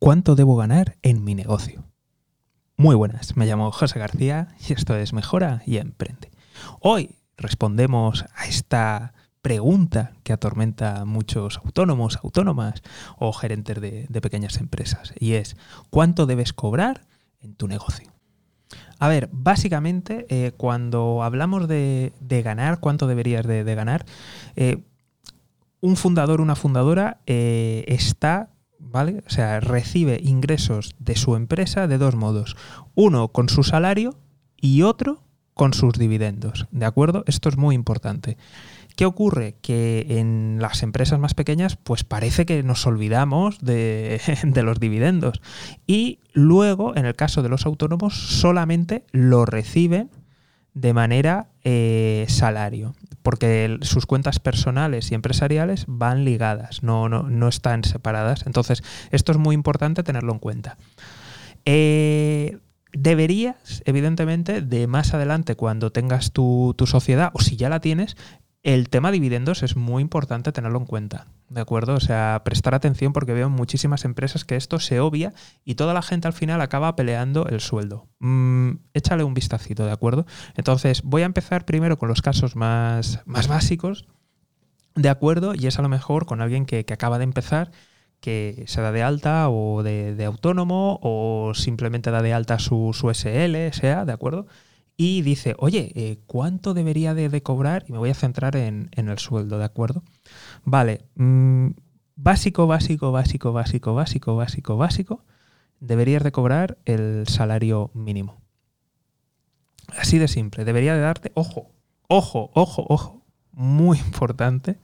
¿Cuánto debo ganar en mi negocio? Muy buenas, me llamo José García y esto es Mejora y Emprende. Hoy respondemos a esta pregunta que atormenta a muchos autónomos, autónomas o gerentes de, pequeñas empresas y es ¿cuánto debes cobrar en tu negocio? A ver, básicamente eh, cuando hablamos de, ganar, ¿cuánto deberías de, ganar? Eh, un fundador, una fundadora eh, está ¿vale? O sea, recibe ingresos de su empresa de dos modos. Uno con su salario y otro con sus dividendos. ¿De acuerdo? Esto es muy importante. ¿Qué ocurre? Que en las empresas más pequeñas, pues parece que nos olvidamos de, los dividendos. Y luego, en el caso de los autónomos, solamente lo reciben de manera eh, salario, porque sus cuentas personales y empresariales van ligadas, no, no, están separadas. Entonces, esto es muy importante tenerlo en cuenta. Eh, deberías, evidentemente, de más adelante, cuando tengas tu, tu sociedad, o si ya la tienes, el tema dividendos es muy importante tenerlo en cuenta, ¿de acuerdo? O sea, prestar atención porque veo muchísimas empresas que esto se obvia y toda la gente al final acaba peleando el sueldo. Mm, échale un vistacito, ¿de acuerdo? Entonces, voy a empezar primero con los casos más, más básicos, ¿de acuerdo? Y es a lo mejor con alguien que, acaba de empezar que se da de alta o de, autónomo o simplemente da de alta su, su SL, sea, ¿de acuerdo? Y dice, oye, eh, ¿cuánto debería de, cobrar? Y me voy a centrar en, el sueldo, ¿de acuerdo? Vale, mm, básico, básico, básico, básico, básico, básico, básico, deberías de cobrar el salario mínimo. Así de simple, debería de darte, ojo, ojo, ojo, ojo, muy importante,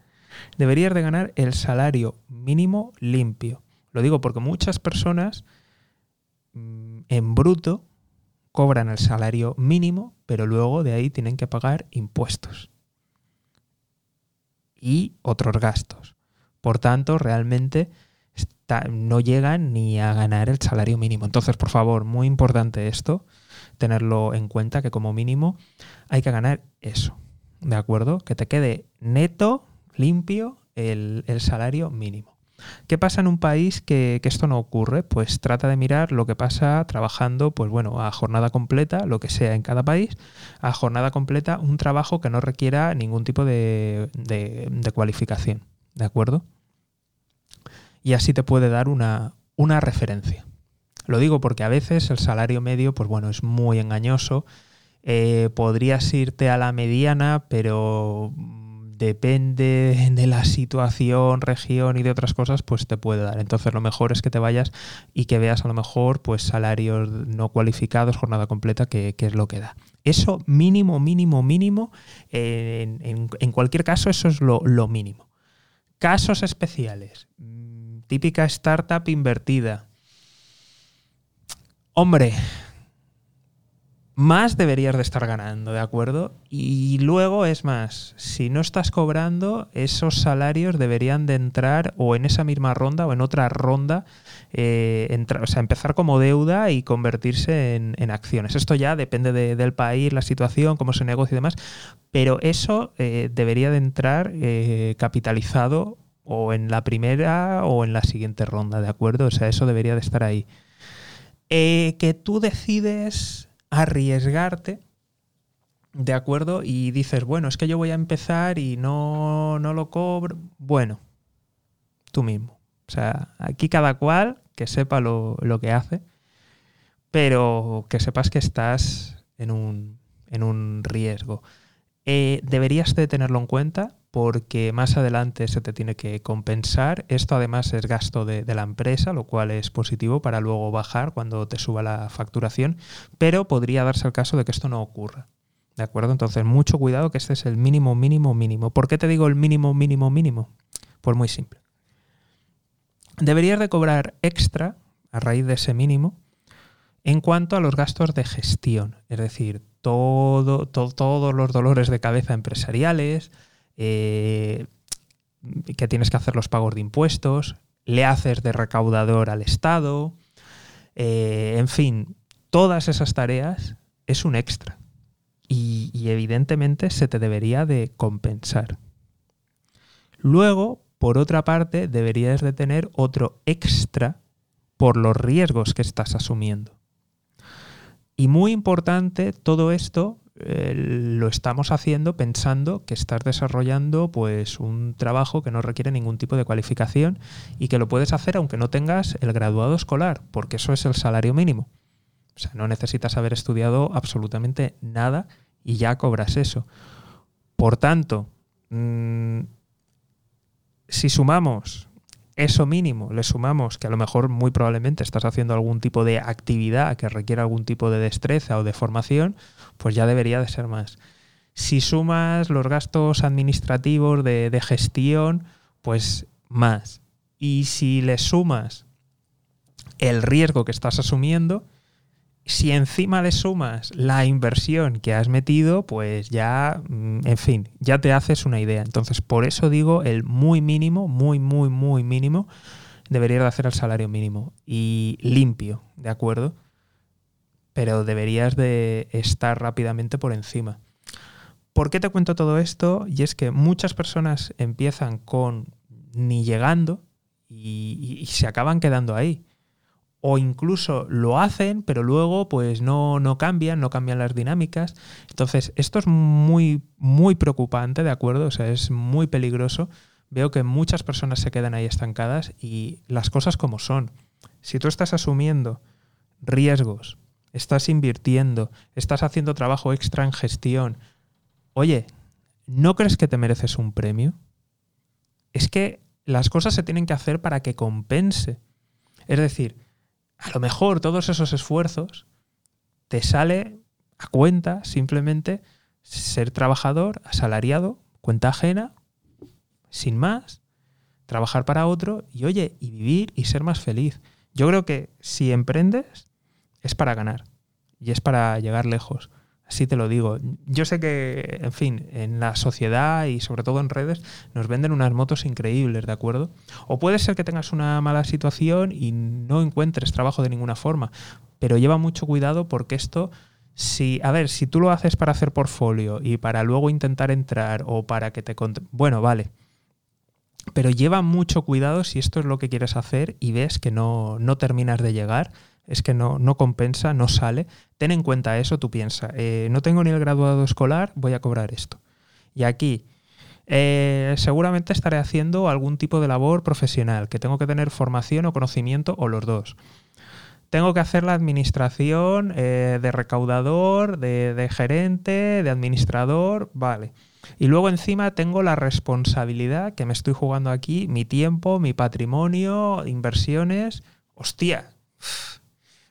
deberías de ganar el salario mínimo limpio. Lo digo porque muchas personas mm, en bruto cobran el salario mínimo, pero luego de ahí tienen que pagar impuestos y otros gastos. Por tanto, realmente no llegan ni a ganar el salario mínimo. Entonces, por favor, muy importante esto, tenerlo en cuenta que como mínimo hay que ganar eso. ¿De acuerdo? Que te quede neto, limpio, el salario mínimo. ¿Qué pasa en un país que, esto no ocurre? Pues trata de mirar lo que pasa trabajando, pues bueno, a jornada completa, lo que sea en cada país, a jornada completa, un trabajo que no requiera ningún tipo de, cualificación. ¿De acuerdo? Y así te puede dar una, una referencia. Lo digo porque a veces el salario medio, pues bueno, es muy engañoso. Eh, podrías irte a la mediana, pero depende de la situación, región y de otras cosas, pues te puede dar. Entonces lo mejor es que te vayas y que veas a lo mejor pues salarios no cualificados, jornada completa, que, es lo que da. Eso mínimo, mínimo, mínimo, en, cualquier caso eso es lo, mínimo. Casos especiales. Mm, típica startup invertida. Hombre, más deberías de estar ganando, ¿de acuerdo? Y luego es más, si no estás cobrando, esos salarios deberían de entrar o en esa misma ronda o en otra ronda, eh, o sea, empezar como deuda y convertirse en, acciones. Esto ya depende del país, la situación, cómo se negocia y demás, pero eso eh, debería de entrar eh, capitalizado o en la primera o en la siguiente ronda, ¿de acuerdo? O sea, eso debería de estar ahí. que tú decides arriesgarte, ¿de acuerdo? Y dices, bueno, es que yo voy a empezar y no, no lo cobro. Bueno, tú mismo. O sea, aquí cada cual que sepa lo, que hace, pero que sepas que estás en un, en un riesgo. Eh, deberías de tenerlo en cuenta porque más adelante se te tiene que compensar. Esto además es gasto de, la empresa, lo cual es positivo para luego bajar cuando te suba la facturación, pero podría darse el caso de que esto no ocurra. ¿De acuerdo? Entonces, mucho cuidado que este es el mínimo, mínimo, mínimo. ¿Por qué te digo el mínimo, mínimo, mínimo? Pues muy simple. Deberías de cobrar extra a raíz de ese mínimo en cuanto a los gastos de gestión, es decir, todo, todos los dolores de cabeza empresariales, eh, que tienes que hacer los pagos de impuestos, le haces de recaudador al Estado, eh, en fin, todas esas tareas es un extra y, y evidentemente se te debería de compensar. Luego, por otra parte, deberías de tener otro extra por los riesgos que estás asumiendo. Y muy importante, todo esto eh, lo estamos haciendo pensando que estás desarrollando pues un trabajo que no requiere ningún tipo de cualificación y que lo puedes hacer aunque no tengas el graduado escolar, porque eso es el salario mínimo. O sea, no necesitas haber estudiado absolutamente nada y ya cobras eso. Por tanto, mmm, si sumamos eso mínimo, le sumamos que a lo mejor muy probablemente estás haciendo algún tipo de actividad que requiere algún tipo de destreza o de formación, pues ya debería de ser más. Si sumas los gastos administrativos de, de gestión, pues más. Y si le sumas el riesgo que estás asumiendo, si encima le sumas la inversión que has metido, pues ya, mm, en fin, ya te haces una idea. Entonces, por eso digo, el muy mínimo, muy, muy, muy mínimo, debería de hacer el salario mínimo. Y limpio, ¿de acuerdo? Pero deberías de estar rápidamente por encima. ¿Por qué te cuento todo esto? Y es que muchas personas empiezan con ni llegando y, y se acaban quedando ahí o incluso lo hacen, pero luego pues no, no cambian, no cambian las dinámicas. Entonces, esto es muy, muy preocupante, ¿de acuerdo? O sea, es muy peligroso. Veo que muchas personas se quedan ahí estancadas y las cosas como son. Si tú estás asumiendo riesgos, estás invirtiendo, estás haciendo trabajo extra en gestión, oye, ¿no crees que te mereces un premio? Es que las cosas se tienen que hacer para que compense. Es decir, a lo mejor todos esos esfuerzos te sale a cuenta simplemente ser trabajador, asalariado, cuenta ajena, sin más, trabajar para otro y oye, y vivir y ser más feliz. Yo creo que si emprendes es para ganar y es para llegar lejos. Así te lo digo. Yo sé que, en fin, en la sociedad y sobre todo en redes nos venden unas motos increíbles, ¿de acuerdo? O puede ser que tengas una mala situación y no encuentres trabajo de ninguna forma, pero lleva mucho cuidado porque esto, si, a ver, si tú lo haces para hacer portfolio y para luego intentar entrar o para que te... Bueno, vale. Pero lleva mucho cuidado si esto es lo que quieres hacer y ves que no, no terminas de llegar es que no, no compensa, no sale. Ten en cuenta eso, tú piensas, eh, no tengo ni el graduado escolar, voy a cobrar esto. Y aquí, eh, seguramente estaré haciendo algún tipo de labor profesional, que tengo que tener formación o conocimiento o los dos. Tengo que hacer la administración eh, de recaudador, de gerente, de administrador, vale. Y luego encima tengo la responsabilidad que me estoy jugando aquí, mi tiempo, mi patrimonio, inversiones. Hostia,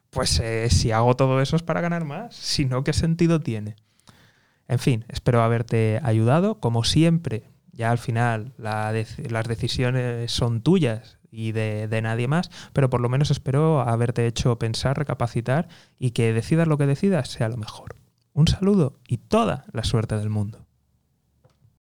pues eh, si hago todo eso es para ganar más, si no, ¿qué sentido tiene? En fin, espero haberte ayudado. Como siempre, ya al final las decisiones son tuyas y de, de, nadie más, pero por lo menos espero haberte hecho pensar, recapacitar y que decidas lo que decidas sea lo mejor. Un saludo y toda la suerte del mundo.